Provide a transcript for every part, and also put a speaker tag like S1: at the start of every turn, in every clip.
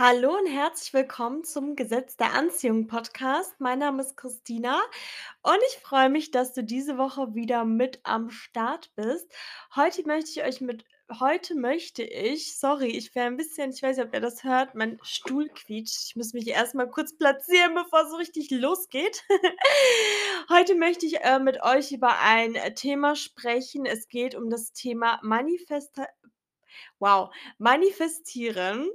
S1: Hallo und herzlich willkommen zum Gesetz der Anziehung Podcast. Mein Name ist Christina und ich freue mich, dass du diese Woche wieder mit am Start bist. Heute möchte ich euch mit heute möchte ich sorry, ich wäre 'n bisschen ich weiß nicht, ob ihr das hört, mein Stuhl quietscht. Ich muss mich erst mal kurz platzieren, bevor es so richtig losgeht. Heute möchte ich, äh, mit euch über ein, Thema sprechen. Es geht um das Thema Manifesta wow, Manifestieren.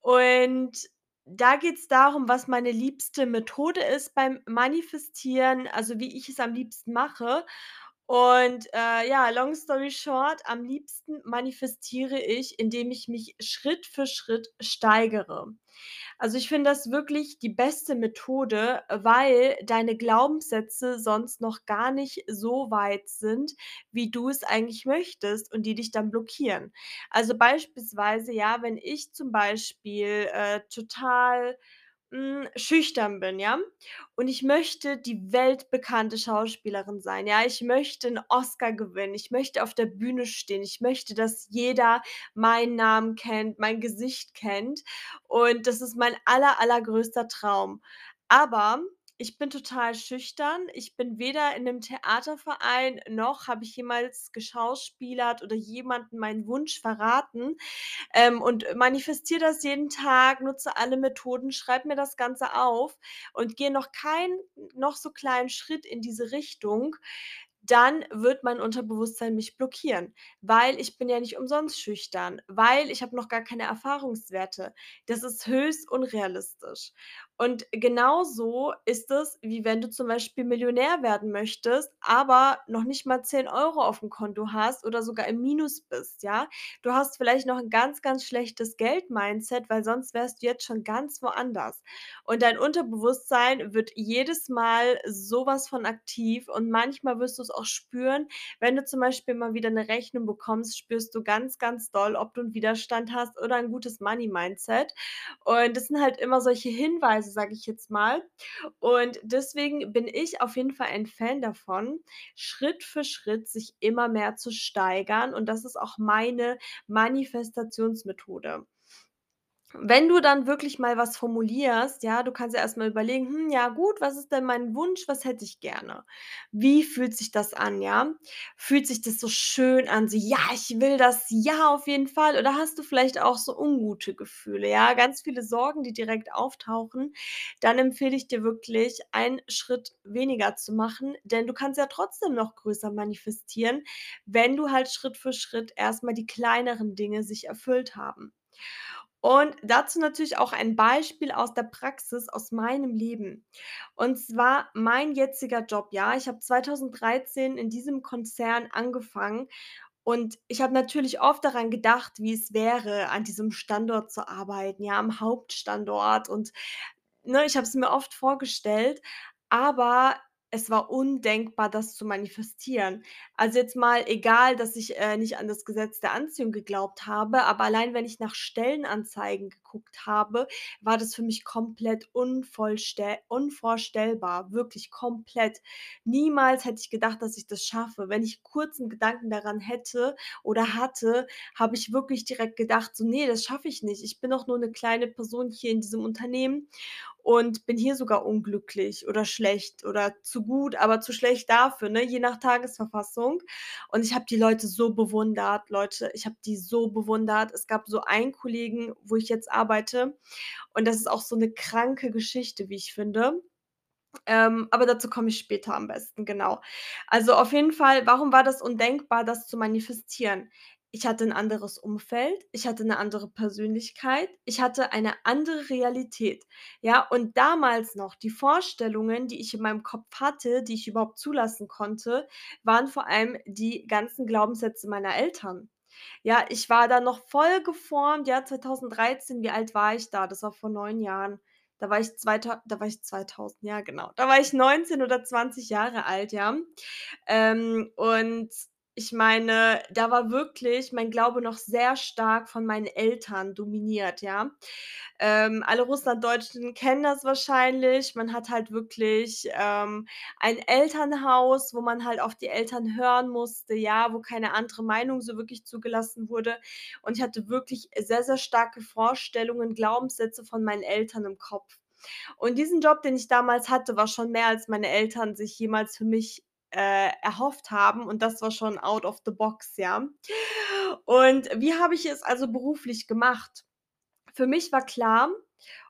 S1: Und da geht's darum, was meine liebste Methode ist beim Manifestieren, also wie ich es am liebsten mache. Und, äh, ja, long story short, am liebsten manifestiere ich, indem ich mich Schritt für Schritt steigere. Also, ich finde das wirklich die beste Methode, weil deine Glaubenssätze sonst noch gar nicht so weit sind, wie du es eigentlich möchtest und die dich dann blockieren. Also, beispielsweise, ja, wenn ich zum Beispiel, äh, total, hm, schüchtern bin, ja, und ich möchte die weltbekannte Schauspielerin sein, ja? Ich möchte 'n Oscar gewinnen. Ich möchte auf der Bühne stehen. Ich möchte, dass jeder meinen Namen kennt, mein Gesicht kennt. Und das ist mein aller, allergrößter Traum. Aber ich bin total schüchtern. Ich bin weder in 'nem Theaterverein, noch habe ich jemals geschauspielert oder jemandem meinen Wunsch verraten, ähm, und manifestiere das jeden Tag, nutze alle Methoden, schreibe mir das Ganze auf und gehe noch keinen noch so kleinen Schritt in diese Richtung, dann wird mein Unterbewusstsein mich blockieren, weil ich bin ja nicht umsonst schüchtern, weil ich habe noch gar keine Erfahrungswerte. Das ist höchst unrealistisch. Und genauso ist es, wie wenn du zum Beispiel Millionär werden möchtest, aber noch nicht mal 10 € aufm Konto hast oder sogar im Minus bist, ja? Du hast vielleicht noch 'n ganz, ganz schlechtes Geld-Mindset, weil sonst wärst du jetzt schon ganz woanders. Und dein Unterbewusstsein wird jedes Mal so was von aktiv und manchmal wirst du's auch spüren, wenn du zum Beispiel mal wieder 'ne Rechnung bekommst, spürst du ganz, ganz doll, ob du 'n Widerstand hast oder 'n gutes Money-Mindset. Und das sind halt immer solche Hinweise, sage ich jetzt mal. Und deswegen bin ich auf jeden Fall ein Fan davon, Schritt für Schritt sich immer mehr zu steigern und das ist auch meine Manifestationsmethode. Wenn du dann wirklich mal was formulierst, ja, du kannst ja erst mal überlegen: „Hm, ja gut, was ist denn mein Wunsch? Was hätte ich gerne? Wie fühlt sich das an, ja? Fühlt sich das so schön an, so: ‚Ja, ich will das, ja, auf jeden Fall’“, oder hast du vielleicht auch so ungute Gefühle, ja, ganz viele Sorgen, die direkt auftauchen, dann empfehle ich dir wirklich, einen Schritt weniger zu machen, denn du kannst ja trotzdem noch größer manifestieren, wenn du halt Schritt für Schritt erst mal die kleineren Dinge sich erfüllt haben. Und dazu natürlich auch ein Beispiel aus der Praxis aus meinem Leben. Und zwar mein jetziger Job, ja. Ich habe 2013 in diesem Konzern angefangen und ich habe natürlich oft daran gedacht, wie es wäre, an diesem Standort zu arbeiten, ja, am Hauptstandort und, ne, ich habe es mir oft vorgestellt, aber es war undenkbar, das zu manifestieren. Also, jetzt mal egal, dass ich, äh, nicht an das Gesetz der Anziehung geglaubt habe, aber allein, wenn ich nach Stellenanzeigen geguckt habe, war das für mich komplett unvorstellbar, wirklich komplett. Niemals hätte ich gedacht, dass ich das schaffe. Wenn ich kurz 'n Gedanken daran hätte oder hatte, habe ich wirklich direkt gedacht, so: „Ne, das schaffe ich nicht. Ich bin doch nur 'ne kleine Person hier in diesem Unternehmen und bin hier sogar unglücklich oder schlecht oder zu gut, aber zu schlecht dafür“, ne, je nach Tagesverfassung. Und ich habe die Leute so bewundert, Leute, ich habe die so bewundert. Es gab so einen Kollegen, wo ich jetzt arbeite und das ist auch so 'ne kranke Geschichte, wie ich finde. Ähm, aber dazu komme ich später am besten, genau. Also, auf jeden Fall, warum war das undenkbar, das zu manifestieren? Ich hatte 'n anderes Umfeld, ich hatte 'ne andere Persönlichkeit, ich hatte eine andere Realität, ja? Und damals noch die Vorstellungen, die ich in meinem Kopf hatte, die ich überhaupt zulassen konnte, waren vor allem die ganzen Glaubenssätze meiner Eltern. Ja, ich war da noch voll geformt, ja, 2013, wie alt war ich da? Das war vor 9 Jahren. Da war ich zweitau da war ich 2000, ja genau. Da war ich 19 oder 20 Jahre alt, ja. Ähm, und Ich meine, da war wirklich mein Glaube noch sehr stark von meinen Eltern dominiert, ja? Ähm, alle Russlanddeutschen kennen das wahrscheinlich. Man hat halt wirklich, ähm, ein Elternhaus, wo man halt auf die Eltern hören musste, ja, wo keine andere Meinung so wirklich zugelassen wurde. Und ich hatte wirklich sehr, sehr starke Vorstellungen, Glaubenssätze von meinen Eltern im Kopf. Und diesen Job, den ich damals hatte, war schon mehr, als meine Eltern sich jemals für mich, äh, erhofft haben und das war schon out of the box, ja? Und wie habe ich es also beruflich gemacht? Für mich war klar: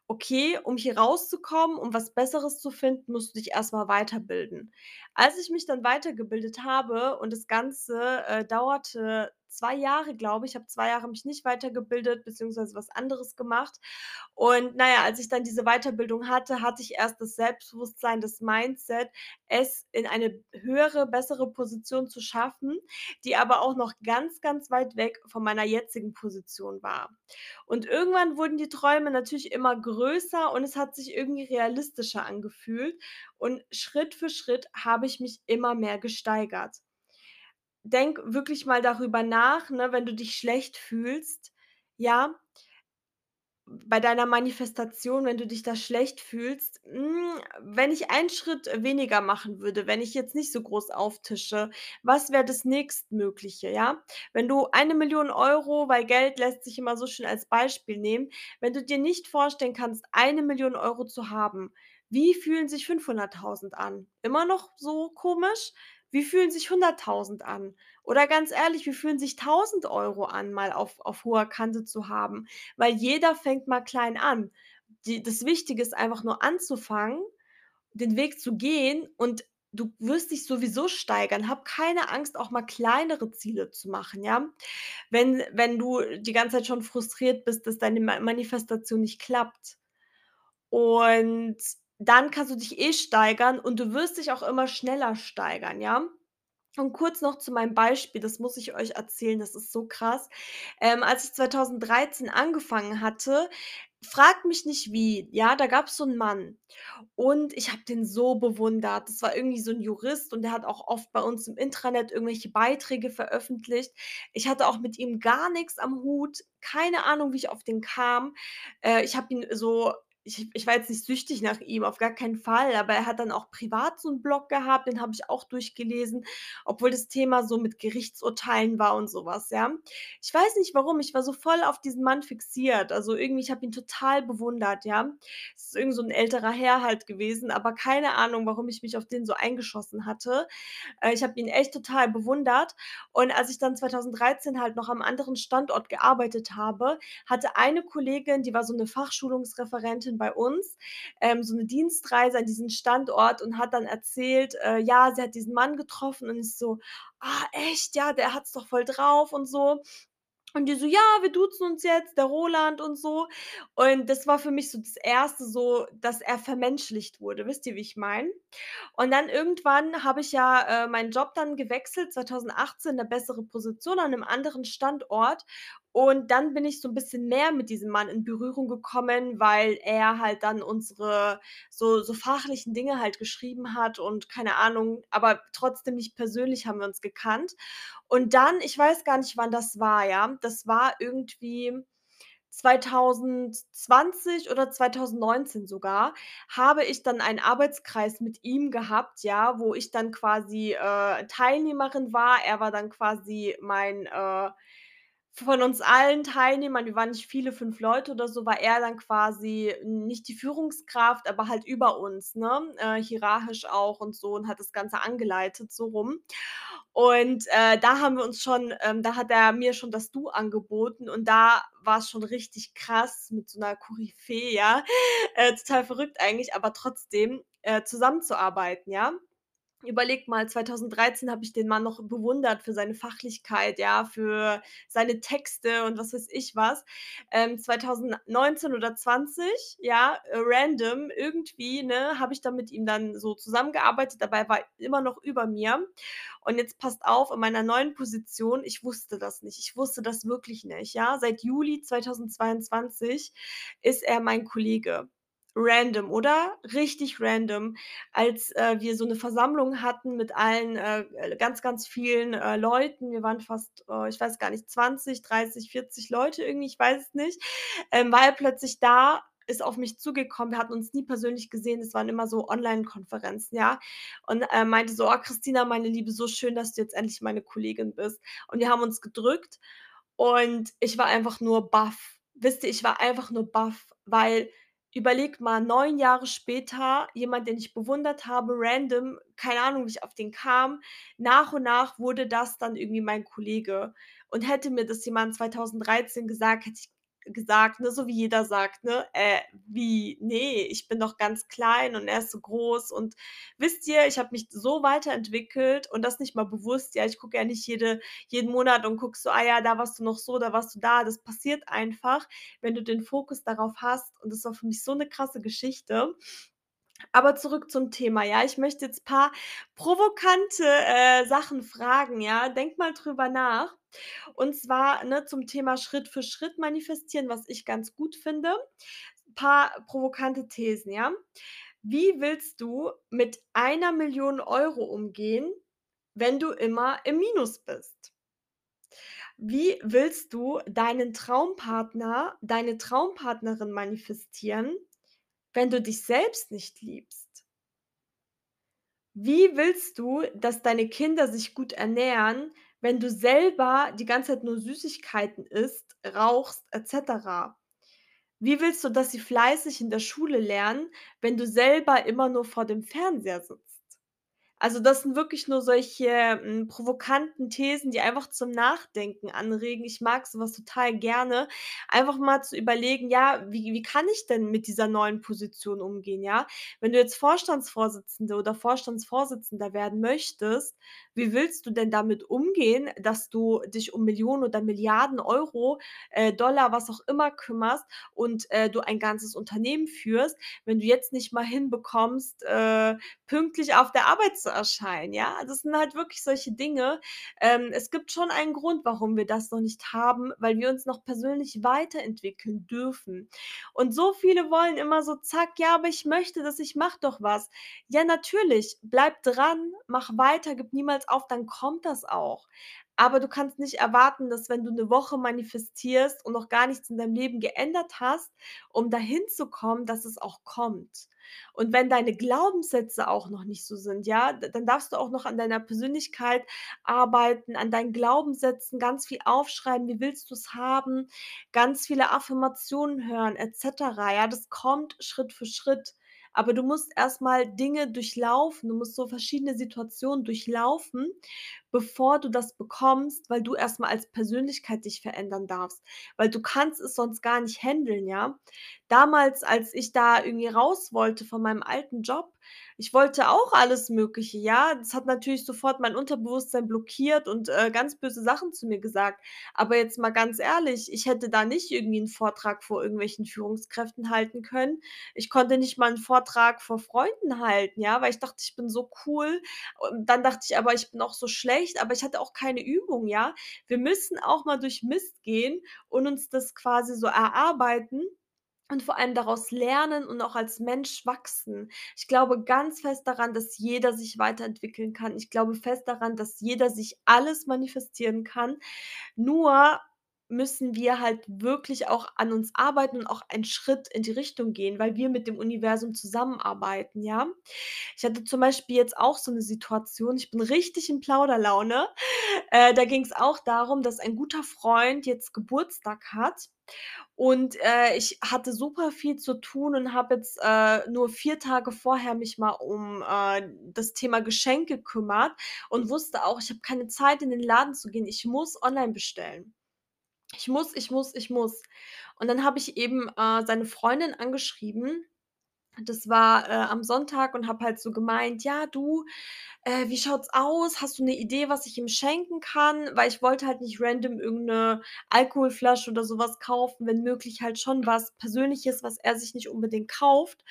S1: Okay, um hier rauszukommen, um was Besseres zu finden, musst du dich erst mal weiterbilden. Als ich mich dann weitergebildet habe und das Ganze, äh, dauerte 2 Jahre, glaube ich. Ich habe 2 Jahre mich nicht weitergebildet beziehungsweise was anderes gemacht. Und na ja, als ich dann diese Weiterbildung hatte, hatte ich erst das Selbstbewusstsein, das Mindset, es in eine höhere, bessere Position zu schaffen, die aber auch noch ganz, ganz weit weg von meiner jetzigen Position war. Und irgendwann wurden die Träume natürlich immer größer und es hat sich irgendwie realistischer angefühlt und Schritt für Schritt habe ich mich immer mehr gesteigert. Denk wirklich mal darüber nach, ne, wenn du dich schlecht fühlst, ja bei deiner Manifestation, wenn du dich da schlecht fühlst, hm, wenn ich einen Schritt weniger machen würde, wenn ich jetzt nicht so groß auftische, was wäre das Nächstmögliche, ja? Wenn du 1.000.000 €, weil Geld lässt sich immer so schön als Beispiel nehmen wenn du dir nicht vorstellen kannst, 1.000.000 € zu haben, wie fühlen sich 500.000 an? Immer noch so komisch? Wie fühlen sich 100.000 an? Oder ganz ehrlich, wie fühlen sich 1.000 € an, mal auf auf hoher Kante zu haben? Weil jeder fängt mal klein an. Die das Wichtige ist einfach nur anzufangen, den Weg zu gehen und du wirst dich sowieso steigern. Hab keine Angst, auch mal kleinere Ziele zu machen, ja? Wenn wenn du die ganze Zeit schon frustriert bist, dass deine Ma Manifestation nicht klappt. Und dann kannst du dich eh steigern und du wirst dich auch immer schneller steigern, ja? Und kurz noch zu meinem Beispiel, das muss ich euch erzählen, das ist so krass. Ähm, als ich 2013 angefangen hatte fragt mich nicht wie, ja, da gab's so 'n Mann und ich habe den so bewundert. Das war irgendwie so 'n Jurist und der hat auch oft bei uns im Intranet irgendwelche Beiträge veröffentlicht. Ich hatte auch mit ihm gar nix am Hut, keine Ahnung, wie ich auf den kam. Äh, ich habe ihn so ich ich war jetzt nicht süchtig nach ihm, auf gar keinen Fall, aber er hat dann auch privat so 'n Blog gehabt, den habe ich auch durchgelesen, obwohl das Thema so mit Gerichtsurteilen war und so was, ja? Ich weiß nicht warum, ich war so voll auf diesen Mann fixiert. Also, irgendwie ich habe ihn total bewundert, ja? Es ist irgend so 'n älterer Herr halt gewesen, aber keine Ahnung, warum ich mich auf den so eingeschossen hatte. Äh, ich habe ihn echt total bewundert und als ich dann 2013 halt noch am anderen Standort gearbeitet habe, hatte eine Kollegin, die war so 'ne Fachschulungsreferentin bei uns, ähm, so 'ne Dienstreise an diesen Standort und hat dann erzählt, äh, ja, sie hat diesen Mann getroffen und ich so: „Ah, echt? Ja, der hat's doch voll drauf und so.“ Und die so: „Ja, wir duzen uns jetzt, der Roland“ und so. Und das war für mich so das 1. so, dass er vermenschlicht wurde. Wisst ihr, wie ich meine? Und dann irgendwann habe ich ja, äh, meinen Job dann gewechselt, 2018, 'ne bessere Position an 'nem anderen Standort. Und dann bin ich so 'n bisschen mehr mit diesem Mann in Berührung gekommen, weil er halt dann unsere so so fachlichen Dinge halt geschrieben hat und keine Ahnung, aber trotzdem nicht persönlich haben wir uns gekannt. Und dann ich weiß gar nicht, wann das war, ja? Das war irgendwie 2020 oder 2019 sogar, habe ich dann einen Arbeitskreis mit ihm gehabt, ja, wo ich dann quasi, äh, Teilnehmerin war. Er war dann quasi mein, äh von uns allen Teilnehmern, wir waren nicht viele, 5 Leute oder so, war er dann quasi nicht die Führungskraft, aber halt über uns, ne, äh, hierarchisch auch und so und hat das Ganze angeleitet, so rum. Und, äh, da haben wir uns schon ähm, da hat er mir schon das Du angeboten und da war's schon richtig krass mit so 'ner Koryphäe, ja, äh, total verrückt eigentlich, aber trotzdem, äh, zusammenzuarbeiten, ja? Überlege mal, 2013 habe ich den Mann noch bewundert für seine Fachlichkeit, ja, für seine Texte und was weiß ich was. Ähm, 2019 oder 20, ja, äh, random irgendwie, ne, habe ich dann mit ihm dann so zusammengearbeitet, er war immer noch über mir. Und jetzt passt auf, in meiner neuen Position, ich wusste das nicht. Ich wusste das wirklich nicht, ja? Seit Juli 2022 ist er mein Kollege. Random, oder? Richtig random. Als, äh, wir so 'ne Versammlung hatten mit allen, äh, ganz, ganz vielen, äh, Leuten. Wir waren fast, äh, ich weiß gar nicht, 20, 30, 40 Leute irgendwie, ich weiß es nicht. Ähm, war er plötzlich da, ist auf mich zugekommen. Wir hatten uns nie persönlich gesehen, es waren immer so Online-Konferenzen, ja? Und, äh, meinte so: „Oh, Christina, meine Liebe, so schön, dass du jetzt endlich meine Kollegin bist.“ Und wir haben uns gedrückt und ich war einfach nur baff. Wisst ihr, ich war einfach nur baff, weil überlege mal, 9 Jahre später, jemand, den ich bewundert habe, random, keine Ahnung, wie ich auf den kam. Nach und nach wurde das dann irgendwie mein Kollege. Und hätte mir das jemand 2013 gesagt, hätte ich gesagt, ne, so wie jeder sagt, ne: „Äh, wie? Ne, ich bin doch ganz klein und er ist so groß.“ Und wisst ihr, ich habe mich so weiterentwickelt und das nicht mal bewusst. Ja, ich gucke ja nicht jede jeden Monat und gucke so: „Ah ja, da warst du noch so, da warst du da.“ Das passiert einfach, wenn du den Fokus darauf hast und das war für mich so 'ne krasse Geschichte. Aber zurück zum Thema, ja? Ich möchte jetzt paar provokante, äh, Sachen fragen, ja? Denkt mal drüber nach. Und zwar, ne, zum Thema Schritt für Schritt manifestieren, was ich ganz gut finde. Paar provokante Thesen, ja? Wie willst du mit 1.000.000 € umgehen, wenn du immer im Minus bist? Wie willst du deinen Traumpartner, deine Traumpartnerin manifestieren, wenn du dich selbst nicht liebst? Wie willst du, dass deine Kinder sich gut ernähren, wenn du selber die ganze Zeit nur Süßigkeiten isst, rauchst et cetera? Wie willst du, dass sie fleißig in der Schule lernen, wenn du selber immer nur vor dem Fernseher sitzt? Also, das sind wirklich nur solche, hm, provokanten Thesen, die einfach zum Nachdenken anregen. Ich mag so was total gerne. Einfach mal zu überlegen: „Ja, wie wie kann ich denn mit dieser neuen Position umgehen“, ja? Wenn du jetzt Vorstandsvorsitzende oder Vorstandsvorsitzender werden möchtest, wie willst du denn damit umgehen, dass du dich um Millionen oder Milliarden Euro, äh, Dollar, was auch immer kümmerst und, äh, du ein ganzes Unternehmen führst, wenn du jetzt nicht mal hinbekommst, äh, pünktlich auf der Arbeit zu erscheinen, ja? Das sind halt wirklich solche Dinge. Ähm, es gibt schon einen Grund, warum wir das noch nicht haben, weil wir uns noch persönlich weiterentwickeln dürfen. Und so viele wollen immer so zack: „Ja, aber ich möchte das, ich mache doch was.“ Ja, natürlich, bleib dran, mach weiter, gib niemals auf, dann kommt das auch. Aber du kannst nicht erwarten, dass wenn du 'ne Woche manifestierst und noch gar nichts in deinem Leben geändert hast, um dahin zu kommen, dass es auch kommt. Und wenn deine Glaubenssätze auch noch nicht so sind, ja, dann darfst du auch noch an deiner Persönlichkeit arbeiten, an deinen Glaubenssätzen, ganz viel aufschreiben. Wie willst du's haben? Ganz viele Affirmationen hören et cetera, ja? Das kommt Schritt für Schritt. Aber du musst erst mal Dinge durchlaufen. Du musst so verschiedene Situationen durchlaufen, bevor du das bekommst, weil du erst mal als Persönlichkeit dich verändern darfst. Weil du kannst es sonst gar nicht händeln, ja? Damals, als ich da irgendwie raus wollte von meinem alten Job, ich wollte auch alles Mögliche, ja? Das hat natürlich sofort mein Unterbewusstsein blockiert und, äh, ganz böse Sachen zu mir gesagt. Aber jetzt mal ganz ehrlich, ich hätte da nicht irgendwie 'n Vortrag vor irgendwelchen Führungskräften halten können. Ich konnte nicht mal 'n Vortrag vor Freunden halten, ja, weil ich dachte, ich bin so cool. Und dann dachte ich aber, ich bin auch so schlecht, aber ich hatte auch keine Übung, ja? Wir müssen auch mal durch Mist gehen und uns das quasi so erarbeiten und vor allem daraus lernen und auch als Mensch wachsen. Ich glaube ganz fest daran, dass jeder sich weiterentwickeln kann. Ich glaube fest daran, dass jeder sich alles manifestieren kann. Nur müssen wir halt wirklich auch an uns arbeiten und auch einen Schritt in die Richtung gehen, weil wir mit dem Universum zusammenarbeiten, ja? Ich hatte zum Beispiel jetzt auch so 'ne Situation, ich bin richtig in Plauderlaune. Äh, da ging's auch darum, dass ein guter Freund jetzt Geburtstag hat und, äh, ich hatte super viel zu tun und habe jetzt, äh, nur 4 Tage vorher mich mal um, äh, das Thema Geschenk gekümmert und wusste auch, ich habe keine Zeit, in den Laden zu gehen. Ich muss online bestellen. Ich muss, ich muss, ich muss. Und dann habe ich eben, äh, seine Freundin angeschrieben Das war, äh, am Sonntag und habe halt so gemeint: „Ja, du, äh, wie schaut's aus? Hast du 'ne Idee, was ich ihm schenken kann?“ Weil ich wollte halt nicht random irgend 'ne Alkoholflasche oder so was kaufen, wenn möglich halt schon was Persönliches, was er sich nicht unbedingt kauft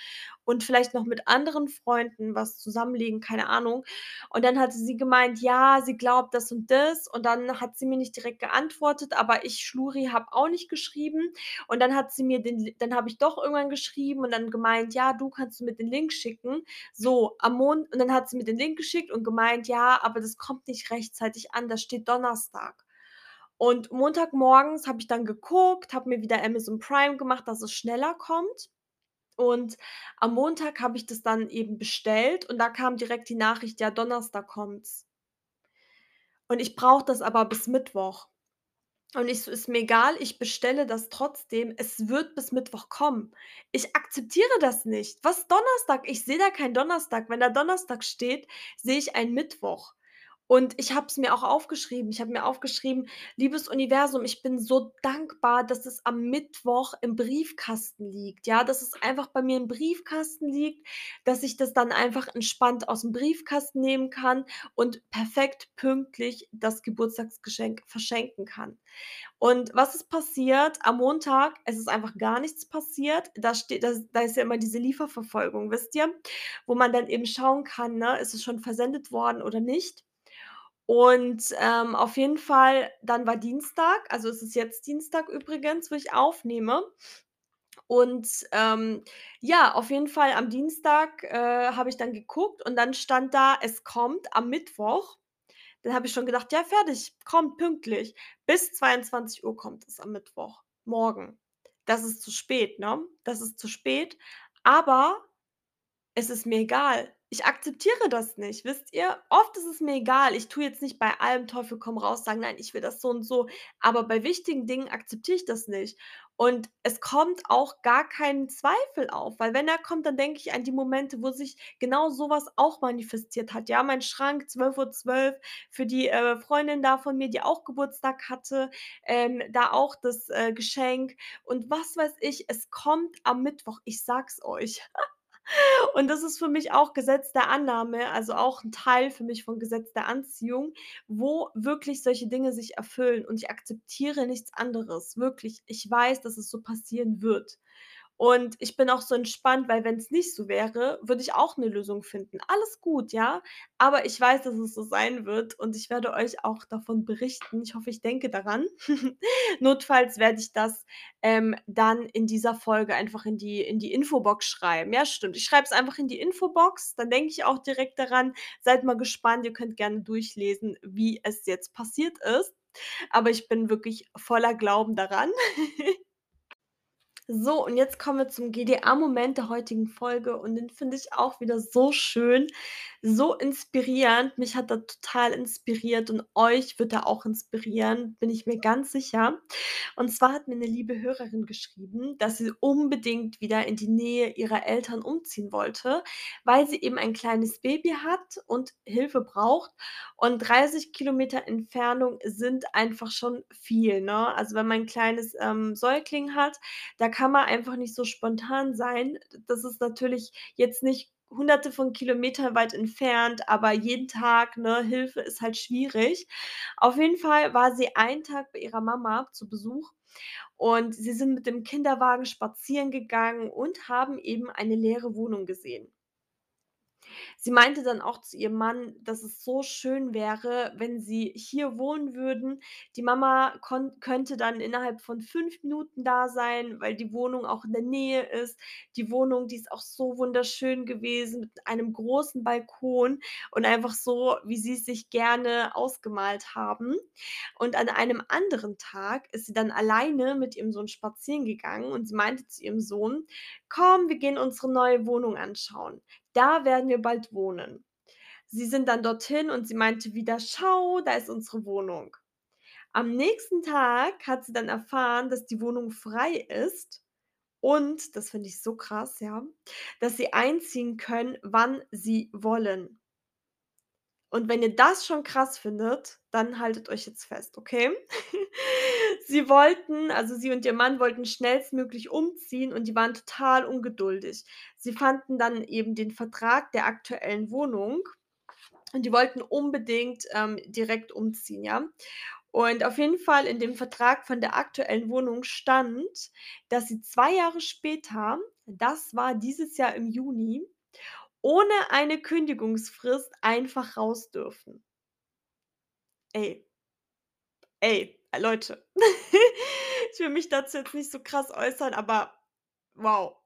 S1: und vielleicht noch mit anderen Freunden was zusammenlegen, keine Ahnung. Und dann hatte sie gemeint, ja, sie glaubt das und das und dann hat sie mir nicht direkt geantwortet, aber ich Schluri habe auch nicht geschrieben und dann hat sie mir den dann habe ich doch irgendwann geschrieben und dann gemeint: „Ja, du, kannst mir den Link schicken?“ So, am Mon und dann hat sie mir den Link geschickt und gemeint: „Ja, aber das kommt nicht rechtzeitig an, da steht Donnerstag.“ Und Montagmorgens habe ich dann geguckt, habe mir wieder Amazon Prime gemacht, dass es schneller kommt. Und am Montag habe ich das dann eben bestellt und da kam direkt die Nachricht: „Ja, Donnerstag kommt's.“ Und ich brauche das aber bis Mittwoch. Und ich so: „Ist mir egal, ich bestelle das trotzdem. Es wird bis Mittwoch kommen.“ Ich akzeptiere das nicht. Was Donnerstag? Ich sehe da keinen Donnerstag. Wenn da Donnerstag steht, sehe ich einen Mittwoch. Und ich habe es mir auch aufgeschrieben. Ich habe mir aufgeschrieben: „Liebes Universum, ich bin so dankbar, dass es am Mittwoch im Briefkasten liegt, ja, dass es einfach bei mir im Briefkasten liegt, dass ich das dann einfach entspannt aus'm Briefkasten nehmen kann und perfekt pünktlich das Geburtstagsgeschenk verschenken kann.“ Und was ist passiert? Am Montag, es ist einfach gar nichts passiert. Da steht da da ist ja immer diese Lieferverfolgung, wisst ihr, wo man dann eben schauen kann, ne, ist es schon versendet worden oder nicht. Und, ähm, auf jeden Fall dann war Dienstag also, es ist jetzt Dienstag übrigens, wo ich aufnehme. Und, ähm, ja, auf jeden Fall am Dienstag, äh, habe ich dann geguckt und dann stand da: „Es kommt am Mittwoch.“ Dann habe ich schon gedacht: „Ja, fertig, kommt pünktlich.“ Bis 22:00 kommt es am Mittwoch, morgen. Das ist zu spät, ne? Das ist zu spät, aber es ist mir egal. Ich akzeptiere das nicht, wisst ihr? Oft ist es mir egal. Ich tue jetzt nicht bei allem Teufel komm raus sagen: „Nein, ich will das so und so.“ Aber bei wichtigen Dingen akzeptiere ich das nicht. Und es kommt auch gar kein Zweifel auf, weil wenn er kommt, dann denke ich an die Momente, wo sich genau so was auch manifestiert hat. Ja, mein Schrank 12:12 für die, äh, Freundin da von mir, die auch Geburtstag hatte, ähm, da auch das, äh, Geschenk und was weiß ich. Es kommt am Mittwoch, ich sage es euch. Und das ist für mich auch Gesetz der Annahme, also auch 'n Teil für mich von Gesetz der Anziehung, wo wirklich solche Dinge sich erfüllen und ich akzeptiere nichts anderes, wirklich. Ich weiß, dass es so passieren wird. Und ich bin auch so entspannt, weil wenn's nicht so wäre, würde ich auch 'ne Lösung finden. Alles gut, ja? Aber ich weiß, dass es so sein wird und ich werde euch auch davon berichten. Ich hoffe, ich denke daran. Notfalls werde ich das, ähm, dann in dieser Folge einfach in die in die Infobox schreiben. Ja, stimmt. Ich schreibe es einfach in die Infobox, dann denke ich auch direkt daran. Seid mal gespannt, ihr könnt gerne durchlesen, wie es jetzt passiert ist. Aber ich bin wirklich voller Glauben daran. So, und jetzt kommen wir zum GDA-Moment der heutigen Folge und den finde ich auch wieder so schön, so inspirierend. Mich hat er total inspiriert und euch wird er auch inspirieren, bin ich mir ganz sicher. Und zwar hat mir 'ne liebe Hörerin geschrieben, dass sie unbedingt wieder in die Nähe ihrer Eltern umziehen wollte, weil sie eben ein kleines Baby hat und Hilfe braucht. Und 30 Kilometer Entfernung sind einfach schon viel, ne? Also, wenn man 'n kleines, ähm, Säugling hat, da kann man einfach nicht so spontan sein. Das ist natürlich jetzt nicht Hunderte von Kilometern weit entfernt, aber jeden Tag, ne, Hilfe ist halt schwierig. Auf jeden Fall war sie einen Tag bei ihrer Mama zu Besuch und sie sind mit dem Kinderwagen spazieren gegangen und haben eben eine leere Wohnung gesehen. Sie meinte dann auch zu ihrem Mann, dass es so schön wäre, wenn sie hier wohnen würden. Die Mama könnte dann innerhalb von 5 Minuten da sein, weil die Wohnung auch in der Nähe ist. Die Wohnung, die ist auch so wunderschön gewesen mit einem großen Balkon und einfach so, wie sie's sich gerne ausgemalt haben. Und an einem anderen Tag ist sie dann alleine mit ihrem Sohn spazieren gegangen und sie meinte zu ihrem Sohn: „Komm, wir gehen unsere neue Wohnung anschauen. Da werden wir bald wohnen.“ Sie sind dann dorthin und sie meinte wieder: „Schau, da ist unsere Wohnung.“ Am nächsten Tag hat sie dann erfahren, dass die Wohnung frei ist und, das finde ich so krass, ja, dass sie einziehen können, wann sie wollen. Und wenn ihr das schon krass findet, dann haltet euch jetzt fest, okay? Sie wollten also sie und ihr Mann wollten schnellstmöglich umziehen und die waren total ungeduldig. Sie fanden dann eben den Vertrag der aktuellen Wohnung und die wollten unbedingt, ähm, direkt umziehen, ja? Und auf jeden Fall in dem Vertrag von der aktuellen Wohnung stand, dass sie 2 Jahre später, das war dieses Jahr im Juni, ohne eine Kündigungsfrist einfach raus dürfen. Ey. Ey, Leute, ich will mich dazu jetzt nicht so krass äußern, aber wow.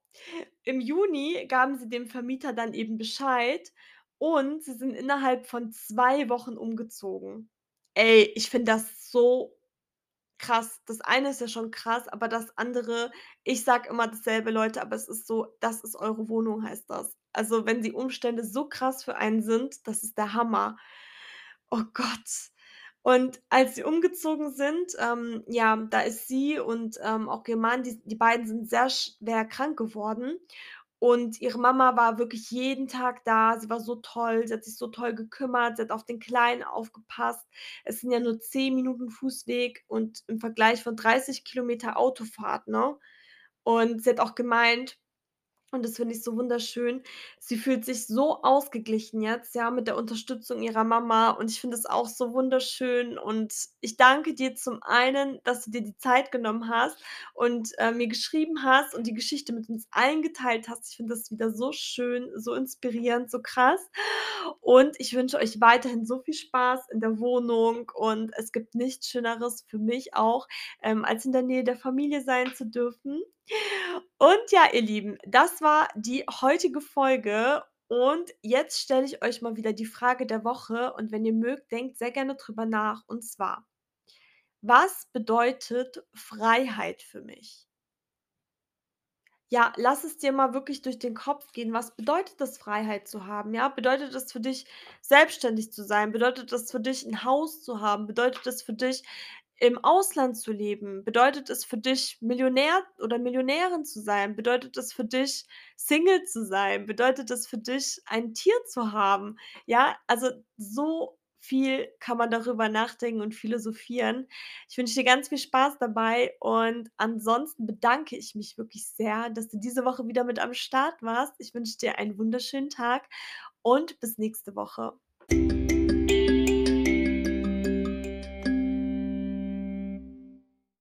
S1: Im Juni gaben sie dem Vermieter dann eben Bescheid und sie sind innerhalb von 2 Wochen umgezogen. Ey, ich finde das so krass. Das eine ist ja schon krass, aber das andere ich sage immer dasselbe, Leute, aber es ist so: „Das ist eure Wohnung“, heißt das. Also, wenn die Umstände so krass für einen sind, das ist der Hammer. Oh Gott. Und als sie umgezogen sind, ähm, ja, da ist sie und, ähm, auch ihr Mann, die die beiden sind sehr schwer krank geworden und ihre Mama war wirklich jeden Tag da. Sie war so toll, sie hat sich so toll gekümmert, sie hat auf den Kleinen aufgepasst. Es sind ja nur 10 Minuten Fußweg und im Vergleich von 30 Kilometer Autofahrt, ne? Und sie hat auch gemeint und das finde ich so wunderschön. Sie fühlt sich so ausgeglichen jetzt, ja, mit der Unterstützung ihrer Mama und ich finde es auch so wunderschön und ich danke dir zum einen, dass du dir die Zeit genommen hast und, äh, mir geschrieben hast und die Geschichte mit uns allen geteilt hast. Ich finde das wieder so schön, so inspirierend, so krass. Und ich wünsche euch weiterhin so viel Spaß in der Wohnung und es gibt nichts Schöneres für mich auch, ähm, als in der Nähe der Familie sein zu dürfen. Und ja, ihr Lieben, das war die heutige Folge und jetzt stelle ich euch mal wieder die Frage der Woche und wenn ihr mögt, denkt sehr gerne drüber nach und zwar: Was bedeutet Freiheit für mich? Ja, lass es dir mal wirklich durch den Kopf gehen. Was bedeutet es, Freiheit zu haben, ja? Bedeutet es für dich, selbstständig zu sein? Bedeutet es für dich, 'n Haus zu haben? Bedeutet es für dich, im Ausland zu leben? Bedeutet es für dich, Millionär oder Millionärin zu sein? Bedeutet es für dich, Single zu sein? Bedeutet es für dich, ein Tier zu haben? Ja, also so viel kann man darüber nachdenken und philosophieren. Ich wünsche dir ganz viel Spaß dabei und ansonsten bedanke ich mich wirklich sehr, dass du diese Woche wieder mit am Start warst. Ich wünsche dir einen wunderschönen Tag und bis nächste Woche.